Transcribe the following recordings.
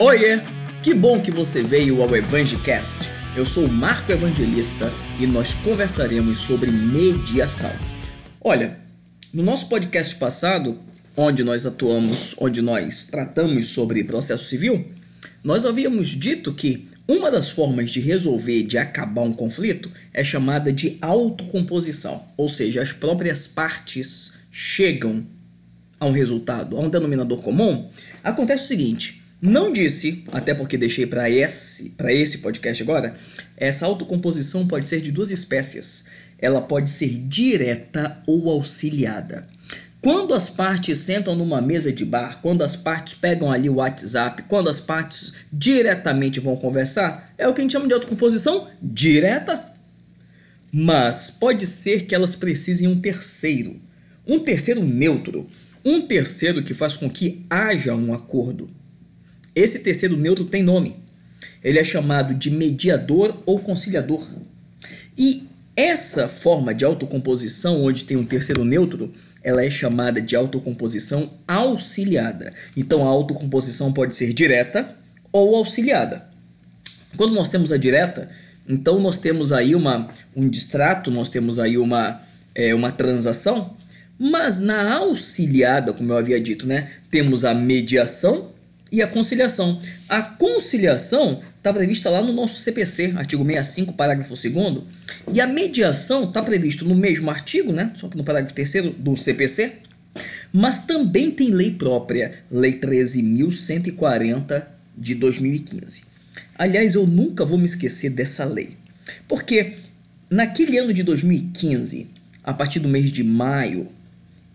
Oiê! Que bom que você veio ao Evangelcast. Eu sou o Marco Evangelista e nós conversaremos sobre mediação. Olha, no nosso podcast passado, onde nós atuamos, onde nós tratamos sobre processo civil, nós havíamos dito que uma das formas de resolver, de acabar um conflito, é chamada de autocomposição, ou seja, as próprias partes chegam a um resultado, a um denominador comum. Acontece o seguinte: não disse, até porque deixei para esse, para esse podcast agora, essa autocomposição pode ser de duas espécies. Ela pode ser direta ou auxiliada. Quando as partes sentam numa mesa de bar, quando as partes pegam ali o WhatsApp, quando as partes diretamente vão conversar, é o que a gente chama de autocomposição direta. Mas pode ser que elas precisem um terceiro, um terceiro neutro, um terceiro que faz com que haja um acordo. Esse terceiro neutro tem nome. Ele é chamado de mediador ou conciliador. E essa forma de autocomposição, onde tem um terceiro neutro, ela é chamada de autocomposição auxiliada. Então a autocomposição pode ser direta ou auxiliada. Quando nós temos a direta, então nós temos aí uma, um distrato, nós temos aí uma, é, uma transação, mas na auxiliada, como eu havia dito, né, temos a mediação e a conciliação. A conciliação está prevista lá no nosso CPC, artigo 65, parágrafo 2 e a mediação está previsto no mesmo artigo, né, só que no parágrafo 3 do CPC, mas também tem lei própria, Lei 13.140 de 2015. Aliás, eu nunca vou me esquecer dessa lei, porque naquele ano de 2015, a partir do mês de maio,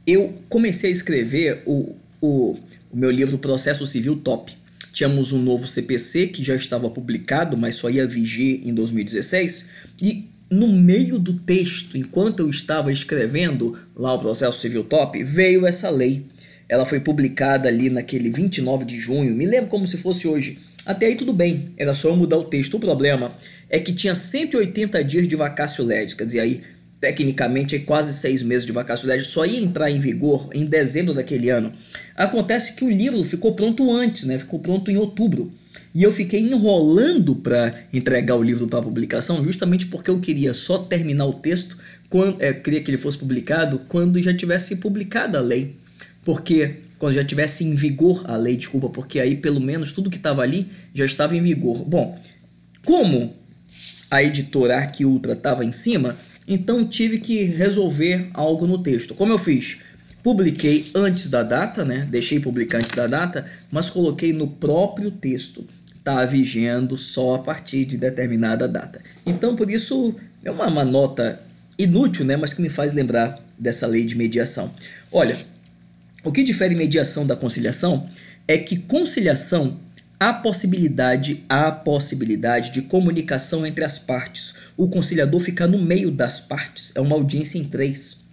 eu comecei a escrever o, o o meu livro Processo Civil Top. Tínhamos um novo CPC que já estava publicado, mas só ia vigir em 2016, e no meio do texto, enquanto eu estava escrevendo lá o Processo Civil Top, veio essa lei. Ela foi publicada ali naquele 29 de junho, me lembro como se fosse hoje. Até aí tudo bem, era só eu mudar o texto. O problema é que tinha 180 dias de vacácio legis, quer dizer, aí tecnicamente quase seis meses de legis, só ia entrar em vigor em dezembro daquele ano. Acontece que o livro ficou pronto antes, né? ficou pronto em outubro. E eu fiquei enrolando para entregar o livro para publicação, justamente porque eu queria só terminar o texto, quando, é, queria que ele fosse publicado quando já tivesse publicada a lei. Porque quando já tivesse em vigor a lei, desculpa, porque aí pelo menos tudo que estava ali já estava em vigor. Bom, como a editora Arc Ultra estava em cima, então tive que resolver algo no texto. Como eu fiz? Publiquei antes da data, né? Deixei publicar antes da data, mas coloquei no próprio texto. Está vigendo só a partir de determinada data. Então, por isso, é uma, uma nota inútil, né? Mas que me faz lembrar dessa lei de mediação. Olha, o que difere mediação da conciliação é que conciliação há possibilidade, há possibilidade de comunicação entre as partes. O conciliador fica no meio das partes, é uma audiência em três.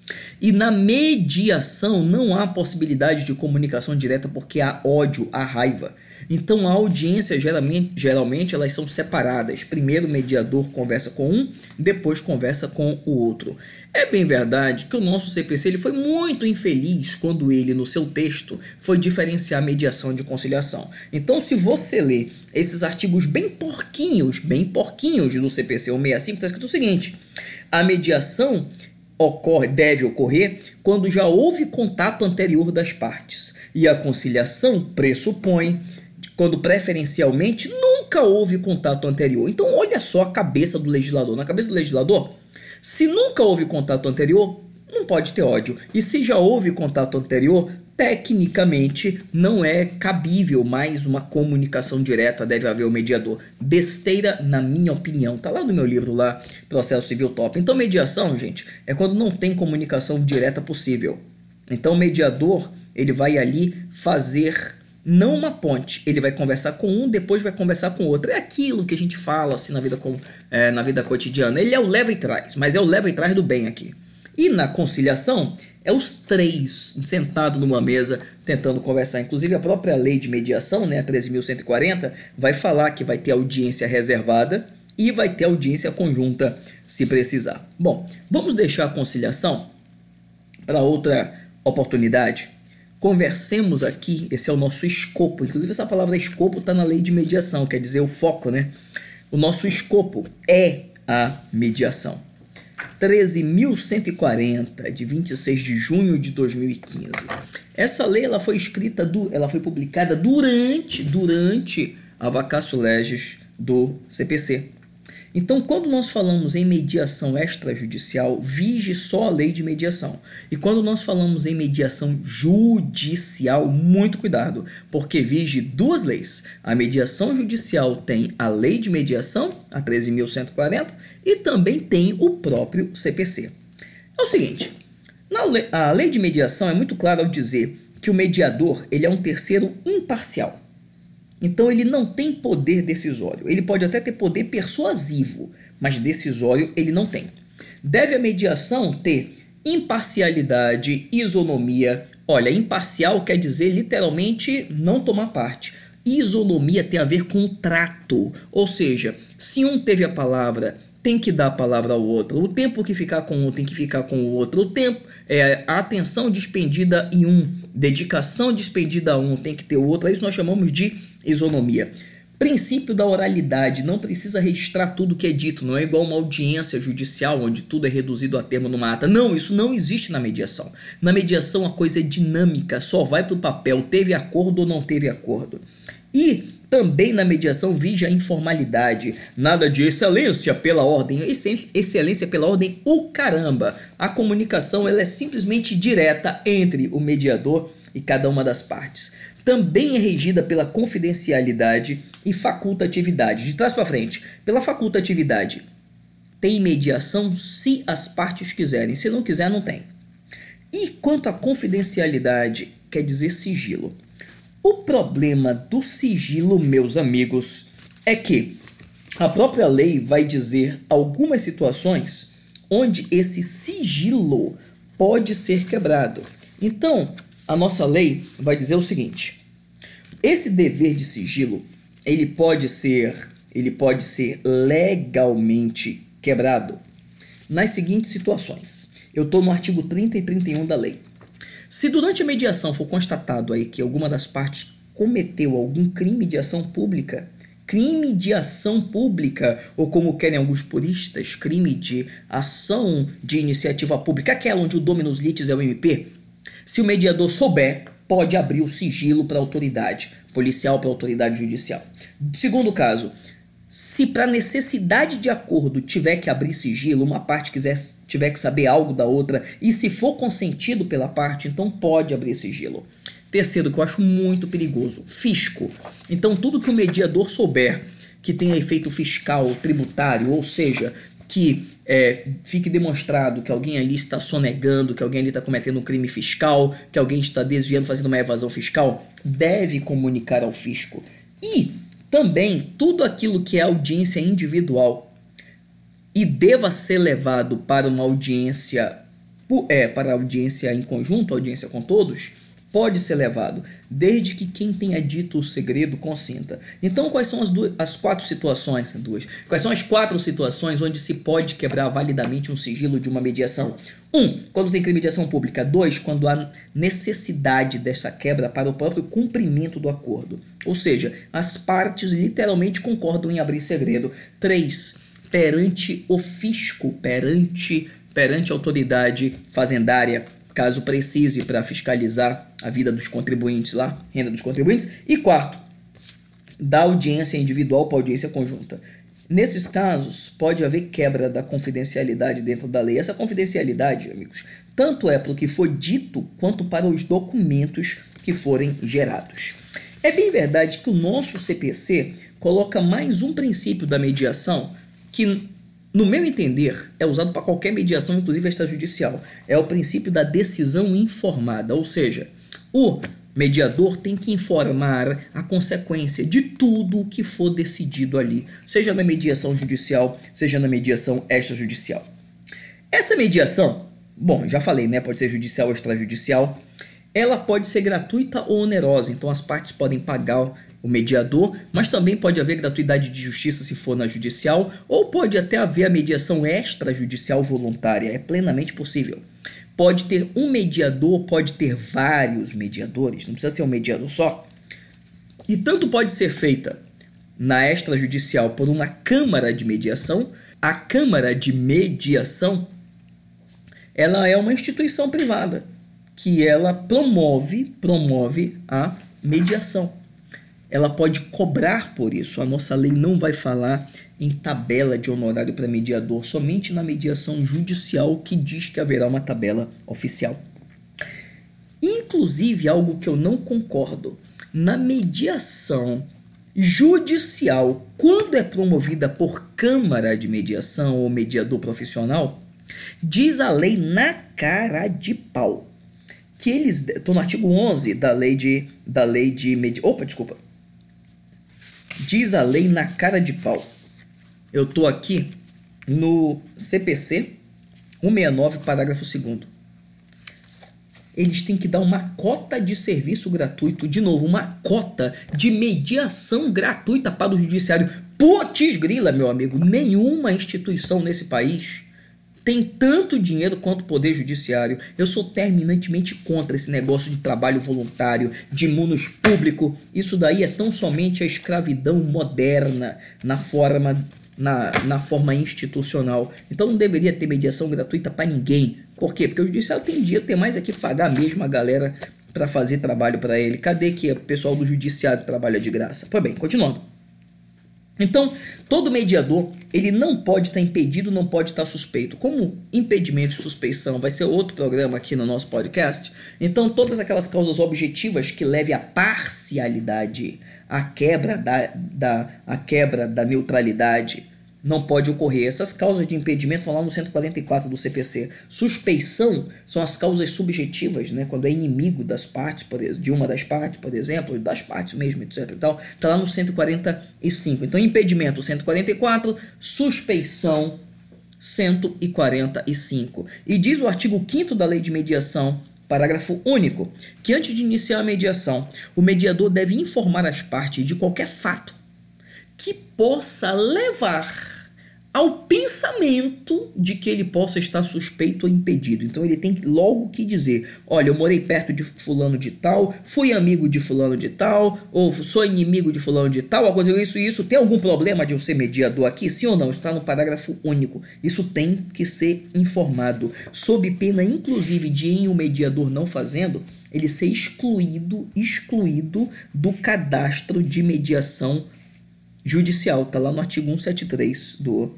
E na mediação não há possibilidade de comunicação direta porque há ódio, há raiva. Então a audiência geralmente, geralmente elas são separadas. Primeiro o mediador conversa com um, depois conversa com o outro. É bem verdade que o nosso CPC ele foi muito infeliz quando ele, no seu texto, foi diferenciar mediação de conciliação. Então, se você ler esses artigos bem porquinhos, bem porquinhos do CPC 165, está escrito o seguinte: a mediação ocorre, deve ocorrer quando já houve contato anterior das partes. E a conciliação pressupõe quando preferencialmente nunca houve contato anterior. Então, olha só a cabeça do legislador. Na cabeça do legislador, se nunca houve contato anterior, não pode ter ódio. E se já houve contato anterior, tecnicamente não é cabível mais uma comunicação direta, deve haver o mediador. Besteira, na minha opinião. Tá lá no meu livro lá, Processo Civil Top. Então, mediação, gente, é quando não tem comunicação direta possível. Então, o mediador, ele vai ali fazer não uma ponte. Ele vai conversar com um, depois vai conversar com outro. É aquilo que a gente fala assim na vida, com, é, na vida cotidiana. Ele é o leva e traz, mas é o leva e traz do bem aqui. E na conciliação, é os três sentados numa mesa tentando conversar. Inclusive, a própria lei de mediação, né, a 13.140, vai falar que vai ter audiência reservada e vai ter audiência conjunta se precisar. Bom, vamos deixar a conciliação para outra oportunidade. Conversemos aqui, esse é o nosso escopo. Inclusive, essa palavra escopo está na lei de mediação, quer dizer o foco, né? O nosso escopo é a mediação. 13.140 de 26 de junho de 2015. Essa lei ela foi escrita, do, ela foi publicada durante, durante a vacácio legis do CPC. Então, quando nós falamos em mediação extrajudicial, vige só a lei de mediação. E quando nós falamos em mediação judicial, muito cuidado, porque vige duas leis. A mediação judicial tem a lei de mediação, a 13.140, e também tem o próprio CPC. É o seguinte, lei, a lei de mediação é muito clara ao dizer que o mediador ele é um terceiro imparcial. Então ele não tem poder decisório. Ele pode até ter poder persuasivo, mas decisório ele não tem. Deve a mediação ter imparcialidade, isonomia. Olha, imparcial quer dizer literalmente não tomar parte. Isonomia tem a ver com o trato, ou seja, se um teve a palavra tem que dar a palavra ao outro. O tempo que ficar com um tem que ficar com o outro. O tempo, é, a atenção despendida em um, dedicação despendida a um tem que ter o outro. Isso nós chamamos de isonomia. Princípio da oralidade, não precisa registrar tudo que é dito, não é igual uma audiência judicial onde tudo é reduzido a termo numa ata. Não, isso não existe na mediação. Na mediação a coisa é dinâmica, só vai para o papel, teve acordo ou não teve acordo. E também na mediação vige a informalidade. Nada de excelência pela ordem. Excelência pela ordem, o caramba. A comunicação ela é simplesmente direta entre o mediador e cada uma das partes. Também é regida pela confidencialidade e facultatividade. De trás para frente, pela facultatividade. Tem mediação se as partes quiserem. Se não quiser, não tem. E quanto à confidencialidade, quer dizer sigilo. O problema do sigilo, meus amigos, é que a própria lei vai dizer algumas situações onde esse sigilo pode ser quebrado. Então, a nossa lei vai dizer o seguinte: esse dever de sigilo, ele pode ser, ele pode ser legalmente quebrado nas seguintes situações. Eu estou no artigo 30 e 31 da lei. Se durante a mediação for constatado aí que alguma das partes cometeu algum crime de ação pública, crime de ação pública, ou como querem alguns puristas, crime de ação de iniciativa pública, aquela onde o dominus litis é o MP, se o mediador souber, pode abrir o sigilo para a autoridade policial, para a autoridade judicial. Segundo caso, se para necessidade de acordo tiver que abrir sigilo, uma parte quiser tiver que saber algo da outra e se for consentido pela parte, então pode abrir sigilo. Terceiro, que eu acho muito perigoso, fisco. Então tudo que o mediador souber que tenha efeito fiscal, tributário, ou seja, que é, fique demonstrado que alguém ali está sonegando, que alguém ali está cometendo um crime fiscal, que alguém está desviando, fazendo uma evasão fiscal, deve comunicar ao fisco. E também, tudo aquilo que é audiência individual e deva ser levado para uma audiência é, para audiência em conjunto, audiência com todos, pode ser levado, desde que quem tenha dito o segredo consinta. Então, quais são as, duas, as quatro situações? Duas. Quais são as quatro situações onde se pode quebrar validamente um sigilo de uma mediação? Um, quando tem crime de ação pública. Dois, quando há necessidade dessa quebra para o próprio cumprimento do acordo. Ou seja, as partes literalmente concordam em abrir segredo. Três, perante o fisco, perante, perante a autoridade fazendária caso precise para fiscalizar a vida dos contribuintes lá, renda dos contribuintes. E quarto, da audiência individual para audiência conjunta. Nesses casos, pode haver quebra da confidencialidade dentro da lei. Essa confidencialidade, amigos, tanto é para o que foi dito quanto para os documentos que forem gerados. É bem verdade que o nosso CPC coloca mais um princípio da mediação que no meu entender, é usado para qualquer mediação, inclusive extrajudicial. É o princípio da decisão informada, ou seja, o mediador tem que informar a consequência de tudo o que for decidido ali, seja na mediação judicial, seja na mediação extrajudicial. Essa mediação, bom, já falei, né, pode ser judicial ou extrajudicial, ela pode ser gratuita ou onerosa, então as partes podem pagar o mediador, mas também pode haver gratuidade de justiça se for na judicial, ou pode até haver a mediação extrajudicial voluntária, é plenamente possível. pode ter um mediador, pode ter vários mediadores, não precisa ser um mediador só. E tanto pode ser feita na extrajudicial por uma câmara de mediação, a câmara de mediação ela é uma instituição privada que ela promove, promove a mediação. Ela pode cobrar por isso. A nossa lei não vai falar em tabela de honorário para mediador, somente na mediação judicial que diz que haverá uma tabela oficial. Inclusive, algo que eu não concordo, na mediação judicial, quando é promovida por Câmara de Mediação ou mediador profissional, diz a lei na cara de pau que eles. Estou no artigo 11 da lei de. Da lei de. Opa, desculpa. Diz a lei na cara de pau. Eu estou aqui no CPC 169, parágrafo 2 eles têm que dar uma cota de serviço gratuito, de novo, uma cota de mediação gratuita para o judiciário. Putz grila, meu amigo, nenhuma instituição nesse país tem tanto dinheiro quanto o poder judiciário. Eu sou terminantemente contra esse negócio de trabalho voluntário, de munus público. Isso daí é tão somente a escravidão moderna na forma na, na forma institucional. Então não deveria ter mediação gratuita para ninguém. Por quê? Porque o judiciário tem dia tem mais é que pagar mesmo a galera para fazer trabalho para ele. Cadê que o pessoal do judiciário trabalha de graça? Pois bem, continuando. Então, todo mediador, ele não pode estar impedido, não pode estar suspeito. Como impedimento e suspeição vai ser outro programa aqui no nosso podcast, então todas aquelas causas objetivas que levem à parcialidade, à quebra da, da, à quebra da neutralidade, não pode ocorrer. Essas causas de impedimento estão lá no 144 do CPC. Suspeição são as causas subjetivas, né? quando é inimigo das partes, de uma das partes, por exemplo, das partes mesmo, etc. Está lá no 145. Então, impedimento 144, suspeição 145. E diz o artigo 5 da Lei de Mediação, parágrafo único, que antes de iniciar a mediação, o mediador deve informar as partes de qualquer fato que possa levar ao pensamento de que ele possa estar suspeito ou impedido. Então ele tem logo que dizer: olha, eu morei perto de fulano de tal, fui amigo de fulano de tal, ou sou inimigo de fulano de tal, aconteceu isso e isso. Tem algum problema de eu ser mediador aqui? Sim ou não? Está no parágrafo único. Isso tem que ser informado, sob pena, inclusive, de em o mediador não fazendo, ele ser excluído, excluído do cadastro de mediação judicial, tá lá no artigo 173 do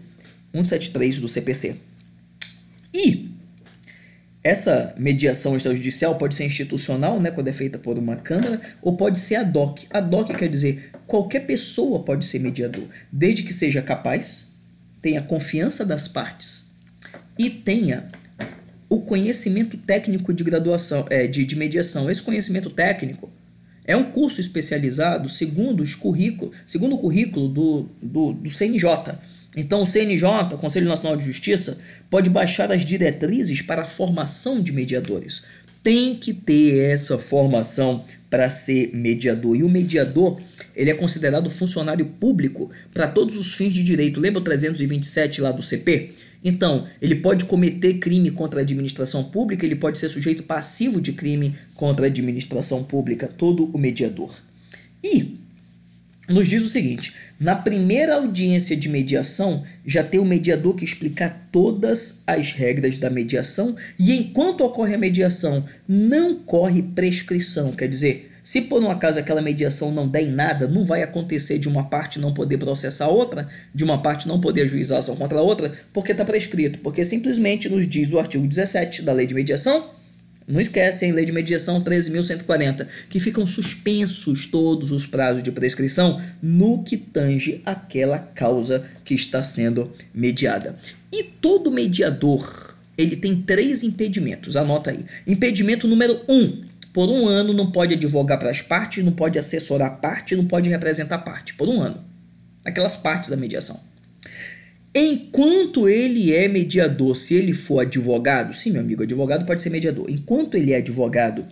173 do CPC. E essa mediação extrajudicial pode ser institucional, né, quando é feita por uma câmara, ou pode ser ad hoc. Ad hoc quer dizer qualquer pessoa pode ser mediador, desde que seja capaz, tenha confiança das partes e tenha o conhecimento técnico de graduação, é, de, de mediação. Esse conhecimento técnico é um curso especializado segundo os currículos, segundo o currículo do, do, do CNJ. Então, o CNJ, Conselho Nacional de Justiça, pode baixar as diretrizes para a formação de mediadores. Tem que ter essa formação para ser mediador. E o mediador, ele é considerado funcionário público para todos os fins de direito. Lembra o 327 lá do CP? Então, ele pode cometer crime contra a administração pública, ele pode ser sujeito passivo de crime contra a administração pública, todo o mediador. E nos diz o seguinte: na primeira audiência de mediação, já tem o mediador que explicar todas as regras da mediação, e enquanto ocorre a mediação, não corre prescrição, quer dizer, se por um acaso aquela mediação não der em nada, não vai acontecer de uma parte não poder processar a outra, de uma parte não poder ajuizar ação contra a outra, porque está prescrito. Porque simplesmente nos diz o artigo 17 da lei de mediação, não esquecem, lei de mediação 13.140, que ficam suspensos todos os prazos de prescrição no que tange aquela causa que está sendo mediada. E todo mediador, ele tem três impedimentos, anota aí. Impedimento número um, por um ano não pode advogar para as partes, não pode assessorar parte, não pode representar parte. Por um ano. Aquelas partes da mediação. Enquanto ele é mediador, se ele for advogado, sim, meu amigo, advogado pode ser mediador. Enquanto ele é advogado,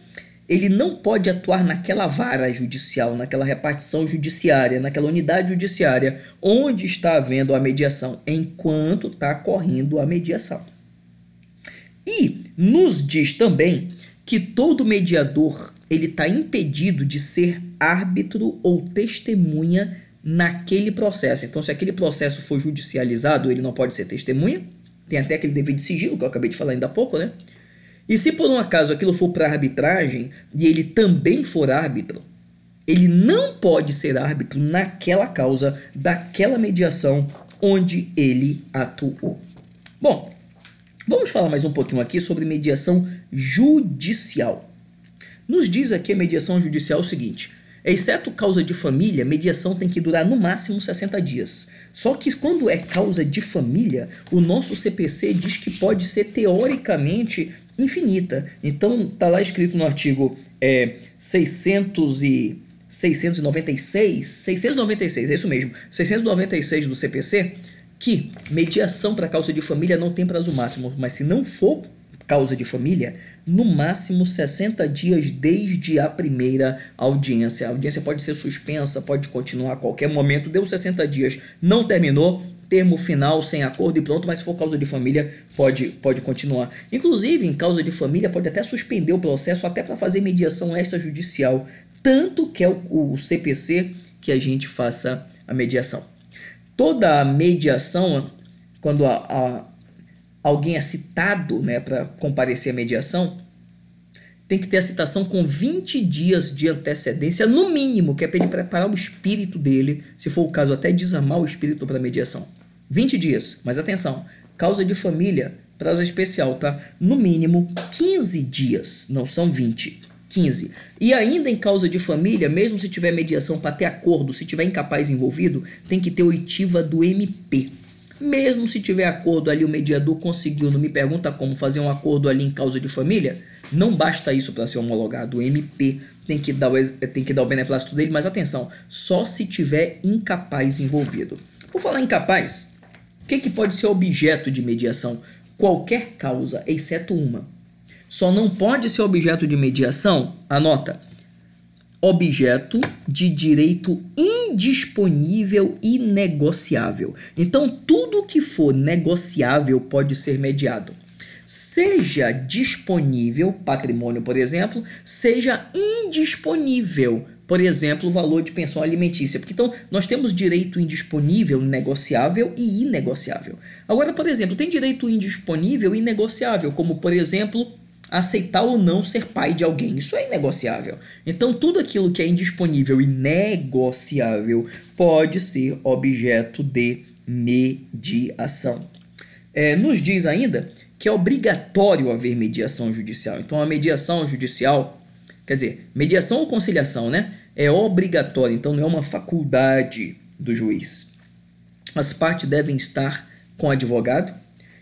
ele não pode atuar naquela vara judicial, naquela repartição judiciária, naquela unidade judiciária onde está havendo a mediação, enquanto está correndo a mediação. E nos diz também que todo mediador ele está impedido de ser árbitro ou testemunha naquele processo. Então, se aquele processo for judicializado, ele não pode ser testemunha. Tem até aquele dever de sigilo que eu acabei de falar ainda há pouco, né? E se por um acaso aquilo for para arbitragem e ele também for árbitro, ele não pode ser árbitro naquela causa, daquela mediação onde ele atuou. Bom, vamos falar mais um pouquinho aqui sobre mediação judicial. Nos diz aqui a mediação judicial o seguinte: exceto causa de família, mediação tem que durar no máximo 60 dias. Só que quando é causa de família, o nosso CPC diz que pode ser teoricamente infinita. Então tá lá escrito no artigo é, 600 e 696, 696, é isso mesmo, 696 do CPC, que mediação para causa de família não tem prazo máximo, mas se não for causa de família, no máximo 60 dias desde a primeira audiência. A audiência pode ser suspensa, pode continuar a qualquer momento, deu 60 dias, não terminou, termo final sem acordo e pronto, mas se for causa de família, pode, pode continuar. Inclusive, em causa de família, pode até suspender o processo até para fazer mediação extrajudicial, tanto que é o, o CPC que a gente faça a mediação. Toda mediação, quando a, a, alguém é citado né, para comparecer à mediação, tem que ter a citação com 20 dias de antecedência, no mínimo, que é para ele preparar o espírito dele, se for o caso, até desarmar o espírito para a mediação. 20 dias, mas atenção, causa de família, prazo especial, tá? No mínimo 15 dias, não são 20. 15. E ainda em causa de família, mesmo se tiver mediação para ter acordo, se tiver incapaz envolvido, tem que ter oitiva do MP. Mesmo se tiver acordo ali, o mediador conseguiu, não me pergunta como fazer um acordo ali em causa de família, não basta isso para ser homologado. O MP tem que dar o, tem que dar o beneplácito dele, mas atenção, só se tiver incapaz envolvido. Por falar incapaz, que, que pode ser objeto de mediação? Qualquer causa, exceto uma. Só não pode ser objeto de mediação, anota, objeto de direito indisponível e negociável. Então, tudo que for negociável pode ser mediado. Seja disponível, patrimônio, por exemplo, seja indisponível, por exemplo, o valor de pensão alimentícia. Porque então nós temos direito indisponível, negociável e inegociável. Agora, por exemplo, tem direito indisponível e negociável, como por exemplo, aceitar ou não ser pai de alguém. Isso é inegociável. Então, tudo aquilo que é indisponível e negociável pode ser objeto de mediação. É, nos diz ainda que é obrigatório haver mediação judicial. Então, a mediação judicial, quer dizer, mediação ou conciliação, né? é obrigatório, então não é uma faculdade do juiz. As partes devem estar com advogado.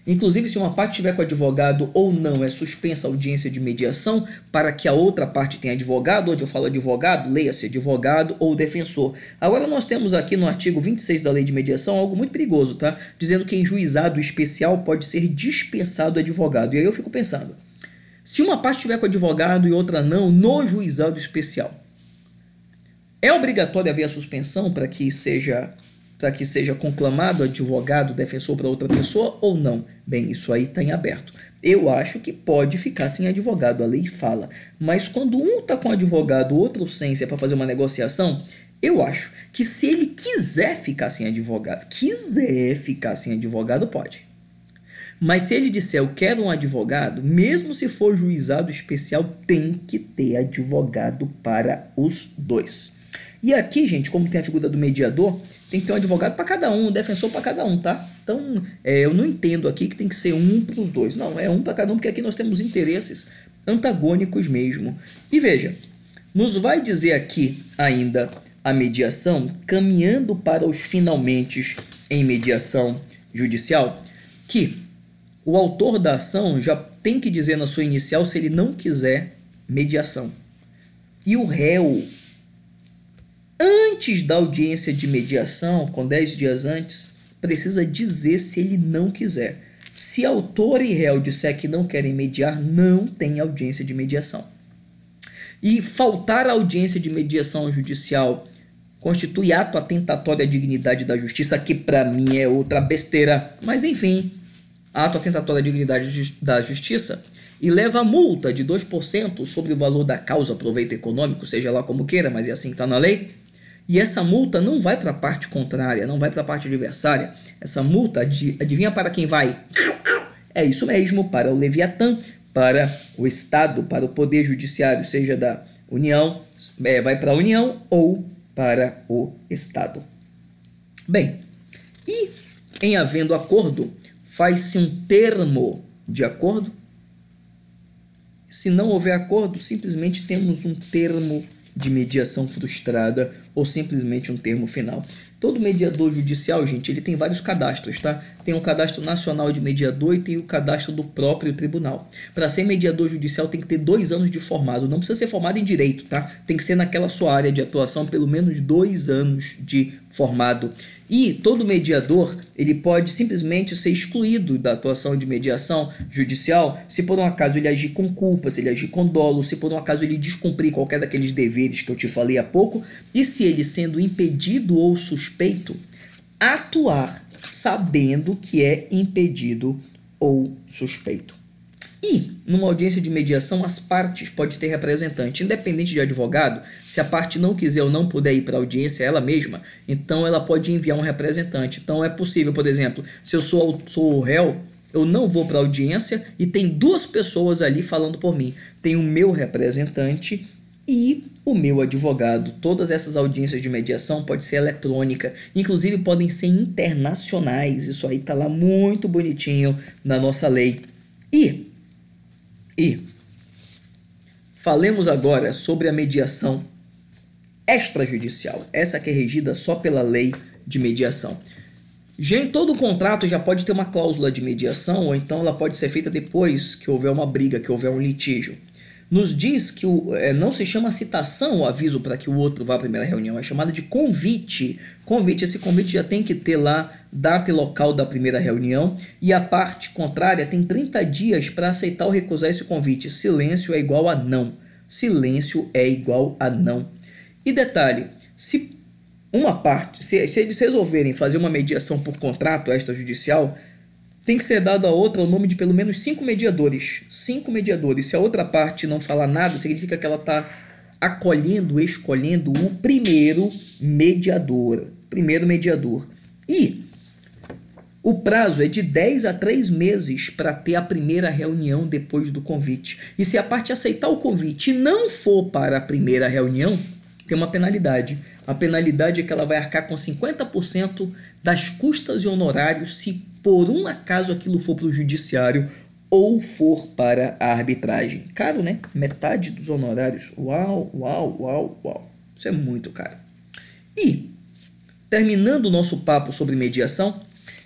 Inclusive, se uma parte estiver com advogado ou não, é suspensa a audiência de mediação para que a outra parte tenha advogado. Onde eu falo advogado, leia-se advogado ou defensor. Agora, nós temos aqui no artigo 26 da Lei de Mediação algo muito perigoso, tá? Dizendo que em juizado especial pode ser dispensado advogado. E aí eu fico pensando: se uma parte estiver com advogado e outra não, no juizado especial, é obrigatório haver a suspensão para que seja para que seja conclamado advogado defensor para outra pessoa ou não? Bem, isso aí está em aberto. Eu acho que pode ficar sem advogado, a lei fala. Mas quando um está com advogado, o outro sem, se é para fazer uma negociação, eu acho que se ele quiser ficar sem advogado, quiser ficar sem advogado, pode. Mas se ele disser eu quero um advogado, mesmo se for juizado especial, tem que ter advogado para os dois. E aqui, gente, como tem a figura do mediador, tem que ter um advogado para cada um, um defensor para cada um, tá? Então, é, eu não entendo aqui que tem que ser um para os dois. Não, é um para cada um, porque aqui nós temos interesses antagônicos mesmo. E veja, nos vai dizer aqui ainda a mediação, caminhando para os finalmente em mediação judicial, que o autor da ação já tem que dizer na sua inicial se ele não quiser mediação. E o réu antes da audiência de mediação, com 10 dias antes, precisa dizer se ele não quiser. Se autor e réu disser que não querem mediar, não tem audiência de mediação. E faltar a audiência de mediação judicial constitui ato atentatório à dignidade da justiça, que para mim é outra besteira. Mas enfim, ato atentatório à dignidade da justiça e leva a multa de 2% sobre o valor da causa proveito econômico, seja lá como queira, mas é assim que está na lei. E essa multa não vai para a parte contrária, não vai para a parte adversária. Essa multa, adivinha para quem vai? É isso mesmo, para o Leviatã, para o Estado, para o Poder Judiciário, seja da União, é, vai para a União ou para o Estado. Bem, e em havendo acordo, faz-se um termo de acordo? Se não houver acordo, simplesmente temos um termo de mediação frustrada ou simplesmente um termo final. Todo mediador judicial, gente, ele tem vários cadastros, tá? Tem o cadastro nacional de mediador e tem o cadastro do próprio tribunal. Para ser mediador judicial tem que ter dois anos de formado, não precisa ser formado em direito, tá? Tem que ser naquela sua área de atuação pelo menos dois anos de formado. E todo mediador ele pode simplesmente ser excluído da atuação de mediação judicial se por um acaso ele agir com culpa, se ele agir com dolo, se por um acaso ele descumprir qualquer daqueles deveres que eu te falei há pouco, e se ele sendo impedido ou suspeito, atuar sabendo que é impedido ou suspeito. E, numa audiência de mediação, as partes podem ter representante, independente de advogado, se a parte não quiser ou não puder ir para a audiência ela mesma, então ela pode enviar um representante. Então é possível, por exemplo, se eu sou, sou o réu, eu não vou para a audiência e tem duas pessoas ali falando por mim. Tem o meu representante e o meu advogado. Todas essas audiências de mediação pode ser eletrônica, inclusive podem ser internacionais. Isso aí tá lá muito bonitinho na nossa lei. E e falemos agora sobre a mediação extrajudicial, essa que é regida só pela lei de mediação. Já em todo contrato já pode ter uma cláusula de mediação, ou então ela pode ser feita depois que houver uma briga, que houver um litígio nos diz que o, é, não se chama citação o aviso para que o outro vá à primeira reunião, é chamada de convite. Convite, esse convite já tem que ter lá data e local da primeira reunião e a parte contrária tem 30 dias para aceitar ou recusar esse convite. Silêncio é igual a não. Silêncio é igual a não. E detalhe, se uma parte, se, se eles resolverem fazer uma mediação por contrato extrajudicial, tem que ser dado a outra o nome de pelo menos cinco mediadores. Cinco mediadores. Se a outra parte não falar nada, significa que ela está acolhendo, escolhendo o primeiro mediador. Primeiro mediador. E o prazo é de 10 a 3 meses para ter a primeira reunião depois do convite. E se a parte aceitar o convite e não for para a primeira reunião, tem uma penalidade. A penalidade é que ela vai arcar com 50% das custas e honorários se por um acaso aquilo for para o judiciário ou for para a arbitragem. Caro, né? Metade dos honorários. Uau, uau, uau, uau. Isso é muito caro. E, terminando o nosso papo sobre mediação,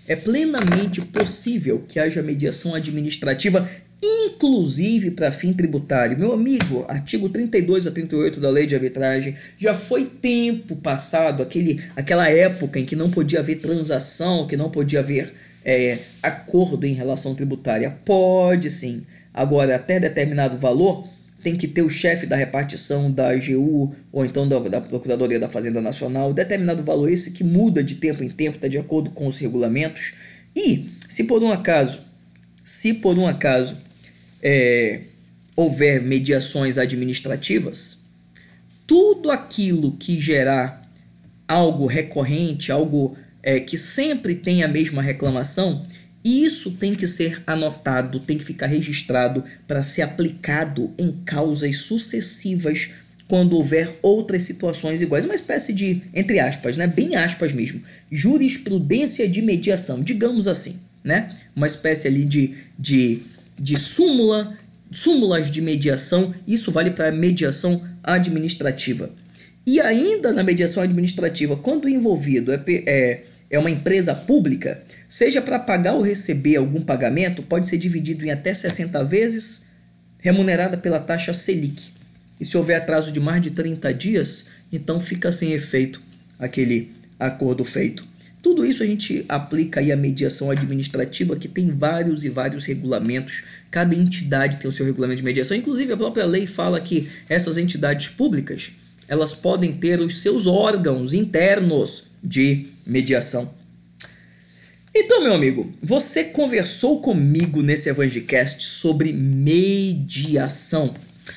é plenamente possível que haja mediação administrativa inclusive para fim tributário. Meu amigo, artigo 32 a 38 da Lei de Arbitragem, já foi tempo passado, aquele, aquela época em que não podia haver transação, que não podia haver é, acordo em relação tributária. Pode sim. Agora, até determinado valor, tem que ter o chefe da repartição da AGU ou então da, da, Procuradoria da Fazenda Nacional, determinado valor esse que muda de tempo em tempo, está de acordo com os regulamentos. E se por um acaso, se por um acaso é, houver mediações administrativas, tudo aquilo que gerar algo recorrente, algo é, que sempre tem a mesma reclamação, isso tem que ser anotado, tem que ficar registrado para ser aplicado em causas sucessivas quando houver outras situações iguais. Uma espécie de, entre aspas, né, bem aspas mesmo, jurisprudência de mediação, digamos assim, né? Uma espécie ali de, de de súmula, súmulas de mediação, isso vale para mediação administrativa. E ainda na mediação administrativa, quando o envolvido é, é, é uma empresa pública, seja para pagar ou receber algum pagamento, pode ser dividido em até 60 vezes, remunerada pela taxa Selic. E se houver atraso de mais de 30 dias, então fica sem efeito aquele acordo feito. Tudo isso a gente aplica aí a mediação administrativa, que tem vários e vários regulamentos. Cada entidade tem o seu regulamento de mediação. Inclusive, a própria lei fala que essas entidades públicas elas podem ter os seus órgãos internos de mediação. Então, meu amigo, você conversou comigo nesse Evangelcast sobre mediação.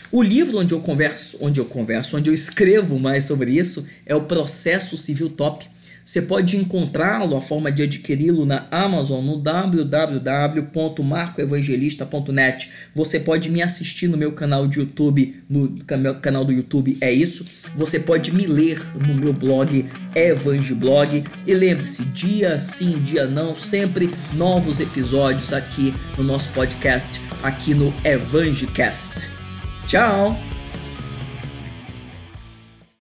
O livro onde eu converso, onde eu converso, onde eu escrevo mais sobre isso é o Processo Civil Top. Você pode encontrá-lo, a forma de adquiri-lo na Amazon no www.marcoevangelista.net. Você pode me assistir no meu canal de YouTube, no canal do YouTube é isso. Você pode me ler no meu blog Evangeblog e lembre-se, dia sim, dia não, sempre novos episódios aqui no nosso podcast, aqui no Evangecast. Tchau.